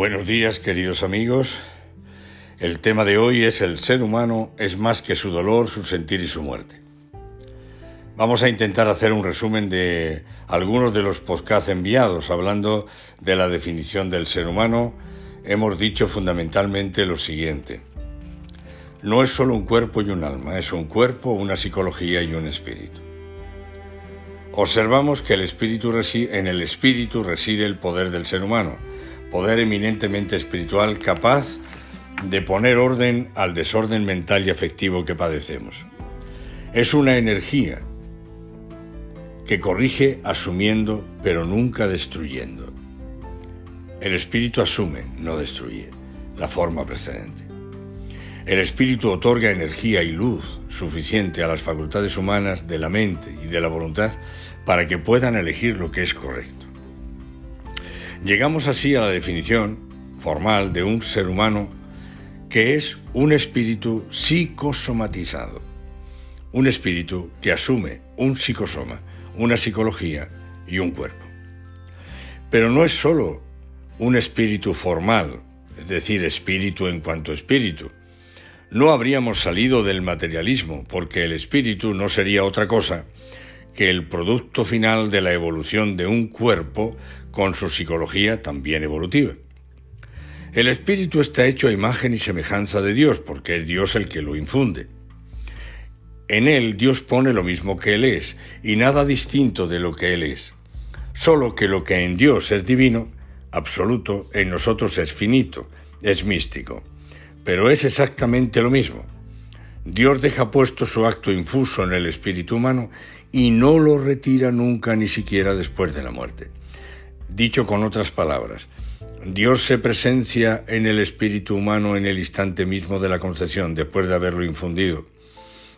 Buenos días, queridos amigos. El tema de hoy es el ser humano es más que su dolor, su sentir y su muerte. Vamos a intentar hacer un resumen de algunos de los podcasts enviados hablando de la definición del ser humano. Hemos dicho fundamentalmente lo siguiente. No es solo un cuerpo y un alma, es un cuerpo, una psicología y un espíritu. Observamos que el espíritu en el espíritu reside el poder del ser humano poder eminentemente espiritual capaz de poner orden al desorden mental y afectivo que padecemos. Es una energía que corrige asumiendo pero nunca destruyendo. El espíritu asume, no destruye, la forma precedente. El espíritu otorga energía y luz suficiente a las facultades humanas de la mente y de la voluntad para que puedan elegir lo que es correcto. Llegamos así a la definición formal de un ser humano que es un espíritu psicosomatizado, un espíritu que asume un psicosoma, una psicología y un cuerpo. Pero no es sólo un espíritu formal, es decir, espíritu en cuanto espíritu. No habríamos salido del materialismo, porque el espíritu no sería otra cosa que el producto final de la evolución de un cuerpo con su psicología también evolutiva. El espíritu está hecho a imagen y semejanza de Dios, porque es Dios el que lo infunde. En él Dios pone lo mismo que Él es, y nada distinto de lo que Él es. Solo que lo que en Dios es divino, absoluto, en nosotros es finito, es místico. Pero es exactamente lo mismo. Dios deja puesto su acto infuso en el espíritu humano y no lo retira nunca ni siquiera después de la muerte. Dicho con otras palabras, Dios se presencia en el espíritu humano en el instante mismo de la concepción, después de haberlo infundido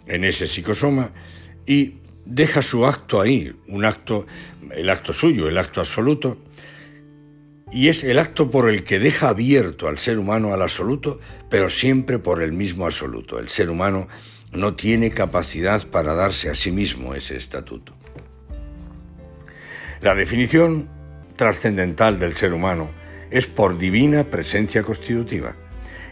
en ese psicosoma, y deja su acto ahí, un acto, el acto suyo, el acto absoluto, y es el acto por el que deja abierto al ser humano al absoluto, pero siempre por el mismo absoluto. El ser humano no tiene capacidad para darse a sí mismo ese estatuto. La definición trascendental del ser humano es por divina presencia constitutiva.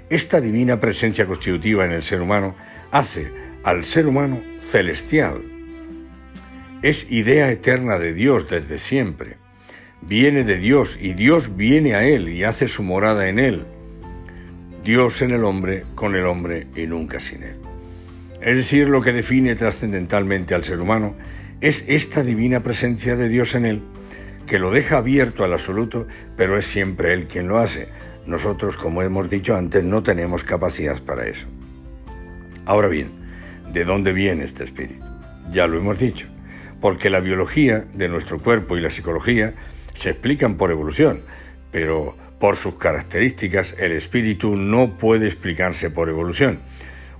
Esta divina presencia constitutiva en el ser humano hace al ser humano celestial. Es idea eterna de Dios desde siempre. Viene de Dios y Dios viene a él y hace su morada en él. Dios en el hombre, con el hombre y nunca sin él. Es decir, lo que define trascendentalmente al ser humano es esta divina presencia de Dios en él, que lo deja abierto al absoluto, pero es siempre Él quien lo hace. Nosotros, como hemos dicho antes, no tenemos capacidad para eso. Ahora bien, ¿de dónde viene este espíritu? Ya lo hemos dicho, porque la biología de nuestro cuerpo y la psicología se explican por evolución, pero por sus características el espíritu no puede explicarse por evolución.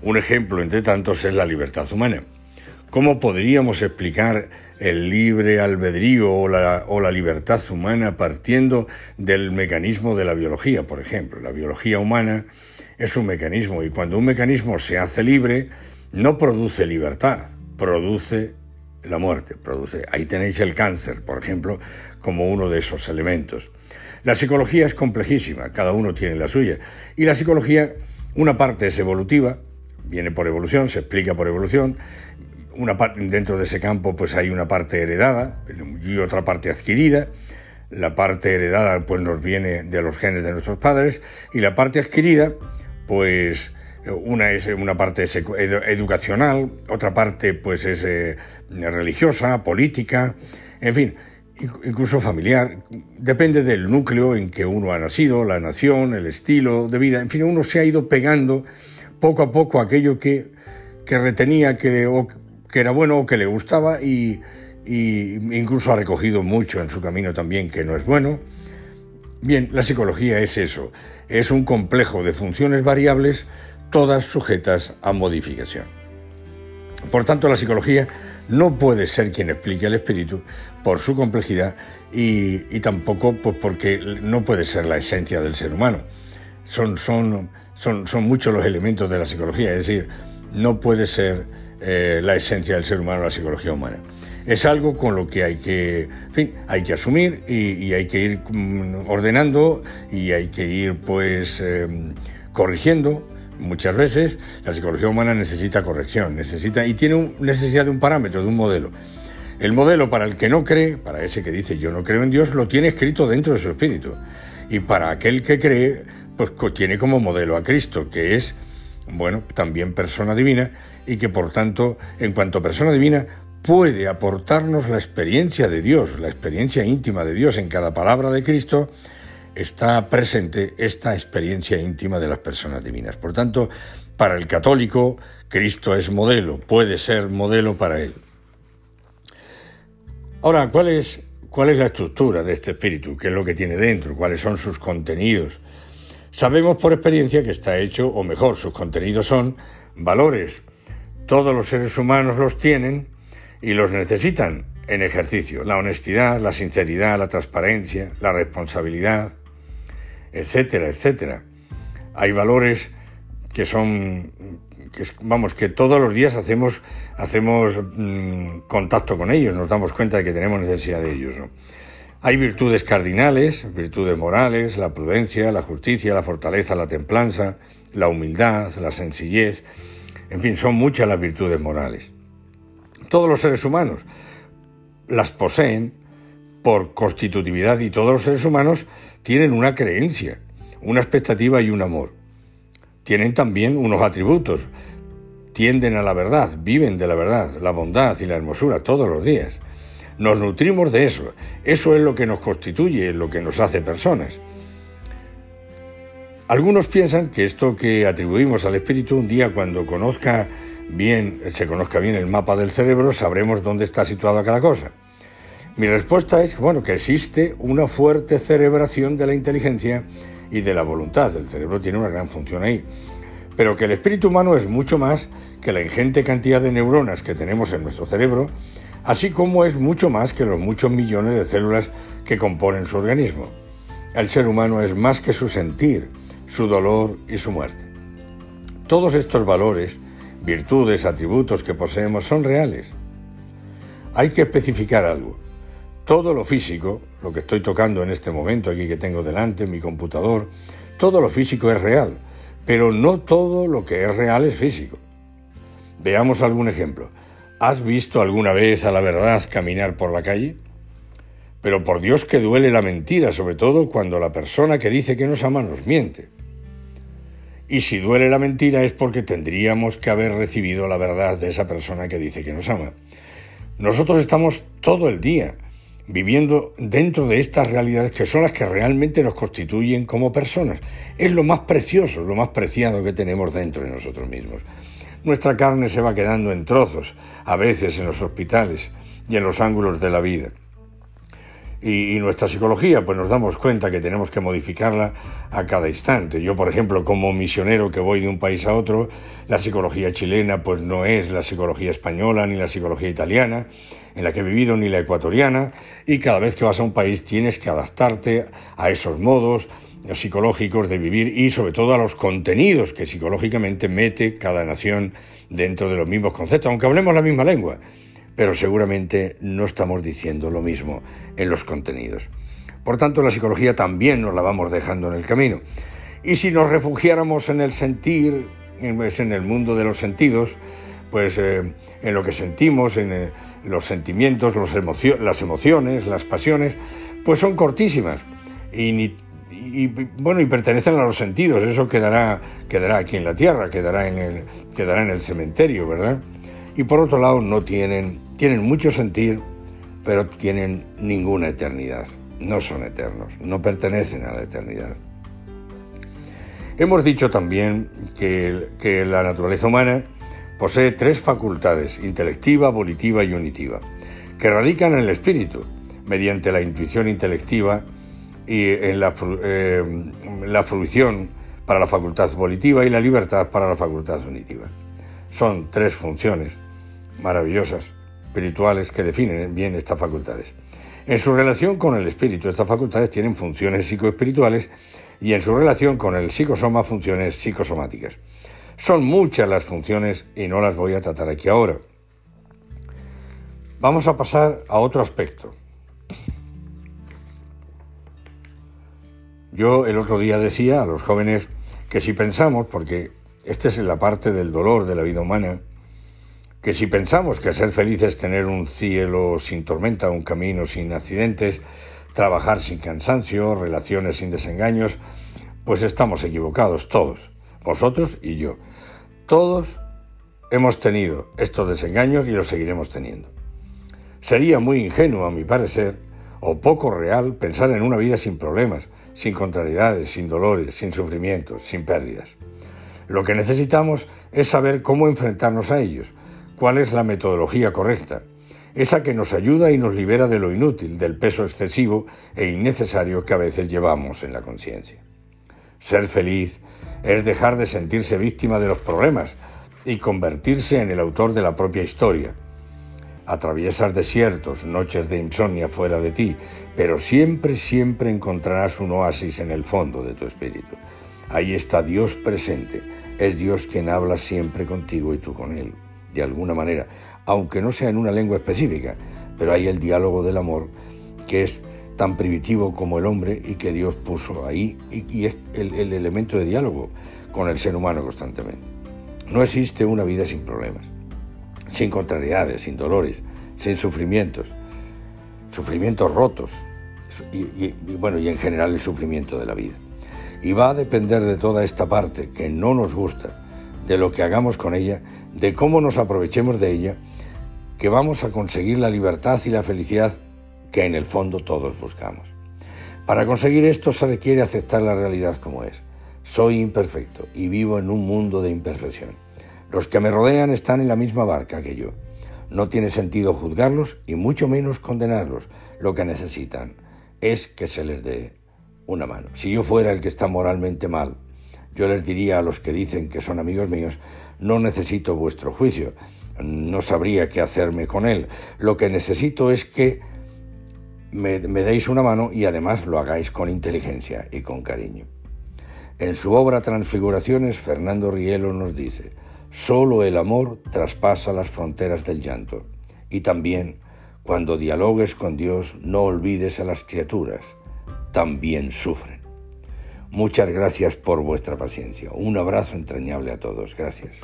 Un ejemplo entre tantos es la libertad humana. ¿Cómo podríamos explicar el libre albedrío o la, libertad humana partiendo del mecanismo de la biología, por ejemplo? La biología humana es un mecanismo y cuando un mecanismo se hace libre, no produce libertad, produce la muerte, produce. Ahí tenéis el cáncer, por ejemplo, como uno de esos elementos. La psicología es complejísima, cada uno tiene la suya. Y la psicología, una parte es evolutiva, viene por evolución, se explica por evolución. Una parte, dentro de ese campo pues hay una parte heredada y otra parte adquirida. La parte heredada pues nos viene de los genes de nuestros padres y la parte adquirida pues una es una parte educacional, otra parte pues es eh, religiosa, política, en fin, incluso familiar. Depende del núcleo en que uno ha nacido, la nación, el estilo de vida, en fin, uno se ha ido pegando poco a poco aquello que, retenía que, que era bueno que le gustaba y, incluso ha recogido mucho en su camino también que no es bueno. Bien, la psicología es eso, es un complejo de funciones variables, todas sujetas a modificación. Por tanto, la psicología no puede ser quien explique el espíritu por su complejidad y, tampoco pues, porque no puede ser la esencia del ser humano. Son, son son, muchos los elementos de la psicología, es decir, no puede ser eh, la esencia del ser humano, la psicología humana. Es algo con lo que hay que, hay que asumir y, hay que ir mm, ordenando y hay que ir pues em, corrigiendo. Muchas veces la psicología humana necesita corrección, necesita y tiene necesidad de un parámetro, de un modelo. El modelo para el que no cree, para ese que dice yo no creo en Dios, lo tiene escrito dentro de su espíritu. Y para aquel que cree, pues tiene como modelo a Cristo, que es, bueno, también persona divina y que por tanto, en cuanto persona divina, puede aportarnos la experiencia de Dios, la experiencia íntima de Dios en cada palabra de Cristo, está presente esta experiencia íntima de las personas divinas. Por tanto, para el católico, Cristo es modelo, puede ser modelo para él. Ahora, ¿cuál es, ¿cuál es la estructura de este espíritu? ¿Qué es lo que tiene dentro? ¿Cuáles son sus contenidos? Sabemos por experiencia que está hecho, o mejor, sus contenidos son valores. Todos los seres humanos los tienen y los necesitan en ejercicio. La honestidad, la sinceridad, la transparencia, la responsabilidad, etcétera, etcétera. Hay valores que son que vamos, que todos los días hacemos, hacemos mm, contacto con ellos, nos damos cuenta de que tenemos necesidad de ellos. Hay virtudes cardinales, virtudes morales, la prudencia, la justicia, la fortaleza, la templanza, la humildad, la sencillez, en fin, son muchas las virtudes morales. Todos los seres humanos las poseen por constitutividad y todos los seres humanos tienen una creencia, una expectativa y un amor tienen también unos atributos. Tienden a la verdad, viven de la verdad, la bondad y la hermosura todos los días. Nos nutrimos de eso. Eso es lo que nos constituye, lo que nos hace personas. Algunos piensan que esto que atribuimos al espíritu un día cuando conozca bien, se conozca bien el mapa del cerebro, sabremos dónde está situada cada cosa. Mi respuesta es bueno, que existe una fuerte cerebración de la inteligencia y de la voluntad. El cerebro tiene una gran función ahí. Pero que el espíritu humano es mucho más que la ingente cantidad de neuronas que tenemos en nuestro cerebro, así como es mucho más que los muchos millones de células que componen su organismo. El ser humano es más que su sentir, su dolor y su muerte. Todos estos valores, virtudes, atributos que poseemos son reales. Hay que especificar algo. Todo lo físico, lo que estoy tocando en este momento aquí que tengo delante, mi computador, todo lo físico es real, pero no todo lo que es real es físico. Veamos algún ejemplo. ¿Has visto alguna vez a la verdad caminar por la calle? Pero por Dios que duele la mentira, sobre todo cuando la persona que dice que nos ama nos miente. Y si duele la mentira es porque tendríamos que haber recibido la verdad de esa persona que dice que nos ama. Nosotros estamos todo el día viviendo dentro de estas realidades que son las que realmente nos constituyen como personas. Es lo más precioso, lo más preciado que tenemos dentro de nosotros mismos. Nuestra carne se va quedando en trozos, a veces en los hospitales y en los ángulos de la vida. Y, nuestra psicología, pues nos damos cuenta que tenemos que modificarla a cada instante. Yo, por ejemplo, como misionero que voy de un país a otro, la psicología chilena pues no es la psicología española ni la psicología italiana en la que he vivido ni la ecuatoriana y cada vez que vas a un país tienes que adaptarte a esos modos psicológicos de vivir y sobre todo a los contenidos que psicológicamente mete cada nación dentro de los mismos conceptos, aunque hablemos la misma lengua pero seguramente no estamos diciendo lo mismo en los contenidos. Por tanto, la psicología también nos la vamos dejando en el camino. Y si nos refugiáramos en el sentir, en el mundo de los sentidos, pues eh, en lo que sentimos, en eh, los sentimientos, las emociones, las pasiones, pues son cortísimas y, bueno y pertenecen a los sentidos. Eso quedará quedará aquí en la tierra, quedará en el quedará en el cementerio, ¿verdad? Y por otro lado no tienen tienen mucho sentir, pero tienen ninguna eternidad. No son eternos, no pertenecen a la eternidad. Hemos dicho también que, que la naturaleza humana posee tres facultades, intelectiva, volitiva y unitiva, que radican en el espíritu, mediante la intuición intelectiva y en la, eh, la fruición para la facultad volitiva y la libertad para la facultad unitiva. Son tres funciones maravillosas espirituales que definen bien estas facultades. En su relación con el espíritu, estas facultades tienen funciones psicoespirituales y en su relación con el psicosoma, funciones psicosomáticas. Son muchas las funciones y no las voy a tratar aquí ahora. Vamos a pasar a otro aspecto. Yo el otro día decía a los jóvenes que si pensamos, porque esta es la parte del dolor de la vida humana, que si pensamos que ser feliz es tener un cielo sin tormenta, un camino sin accidentes, trabajar sin cansancio, relaciones sin desengaños, pues estamos equivocados todos, vosotros y yo. Todos hemos tenido estos desengaños y los seguiremos teniendo. Sería muy ingenuo, a mi parecer, o poco real pensar en una vida sin problemas, sin contrariedades, sin dolores, sin sufrimientos, sin pérdidas. Lo que necesitamos es saber cómo enfrentarnos a ellos, cuál es la metodología correcta, esa que nos ayuda y nos libera de lo inútil, del peso excesivo e innecesario que a veces llevamos en la conciencia. Ser feliz es dejar de sentirse víctima de los problemas y convertirse en el autor de la propia historia. Atraviesas desiertos, noches de insomnia fuera de ti, pero siempre, siempre encontrarás un oasis en el fondo de tu espíritu. Ahí está Dios presente, es Dios quien habla siempre contigo y tú con Él de alguna manera, aunque no sea en una lengua específica, pero hay el diálogo del amor que es tan primitivo como el hombre y que Dios puso ahí y, es el, el elemento de diálogo con el ser humano constantemente. No existe una vida sin problemas, sin contrariedades, sin dolores, sin sufrimientos, sufrimientos rotos y, bueno, y en general el sufrimiento de la vida. Y va a depender de toda esta parte que no nos gusta, de lo que hagamos con ella, de cómo nos aprovechemos de ella, que vamos a conseguir la libertad y la felicidad que en el fondo todos buscamos. Para conseguir esto se requiere aceptar la realidad como es. Soy imperfecto y vivo en un mundo de imperfección. Los que me rodean están en la misma barca que yo. No tiene sentido juzgarlos y mucho menos condenarlos. Lo que necesitan es que se les dé una mano. Si yo fuera el que está moralmente mal, yo les diría a los que dicen que son amigos míos, no necesito vuestro juicio, no sabría qué hacerme con él. Lo que necesito es que me, deis una mano y además lo hagáis con inteligencia y con cariño. En su obra Transfiguraciones, Fernando Rielo nos dice, solo el amor traspasa las fronteras del llanto. Y también, cuando dialogues con Dios, no olvides a las criaturas, también sufren. Muchas gracias por vuestra paciencia. Un abrazo entrañable a todos. Gracias.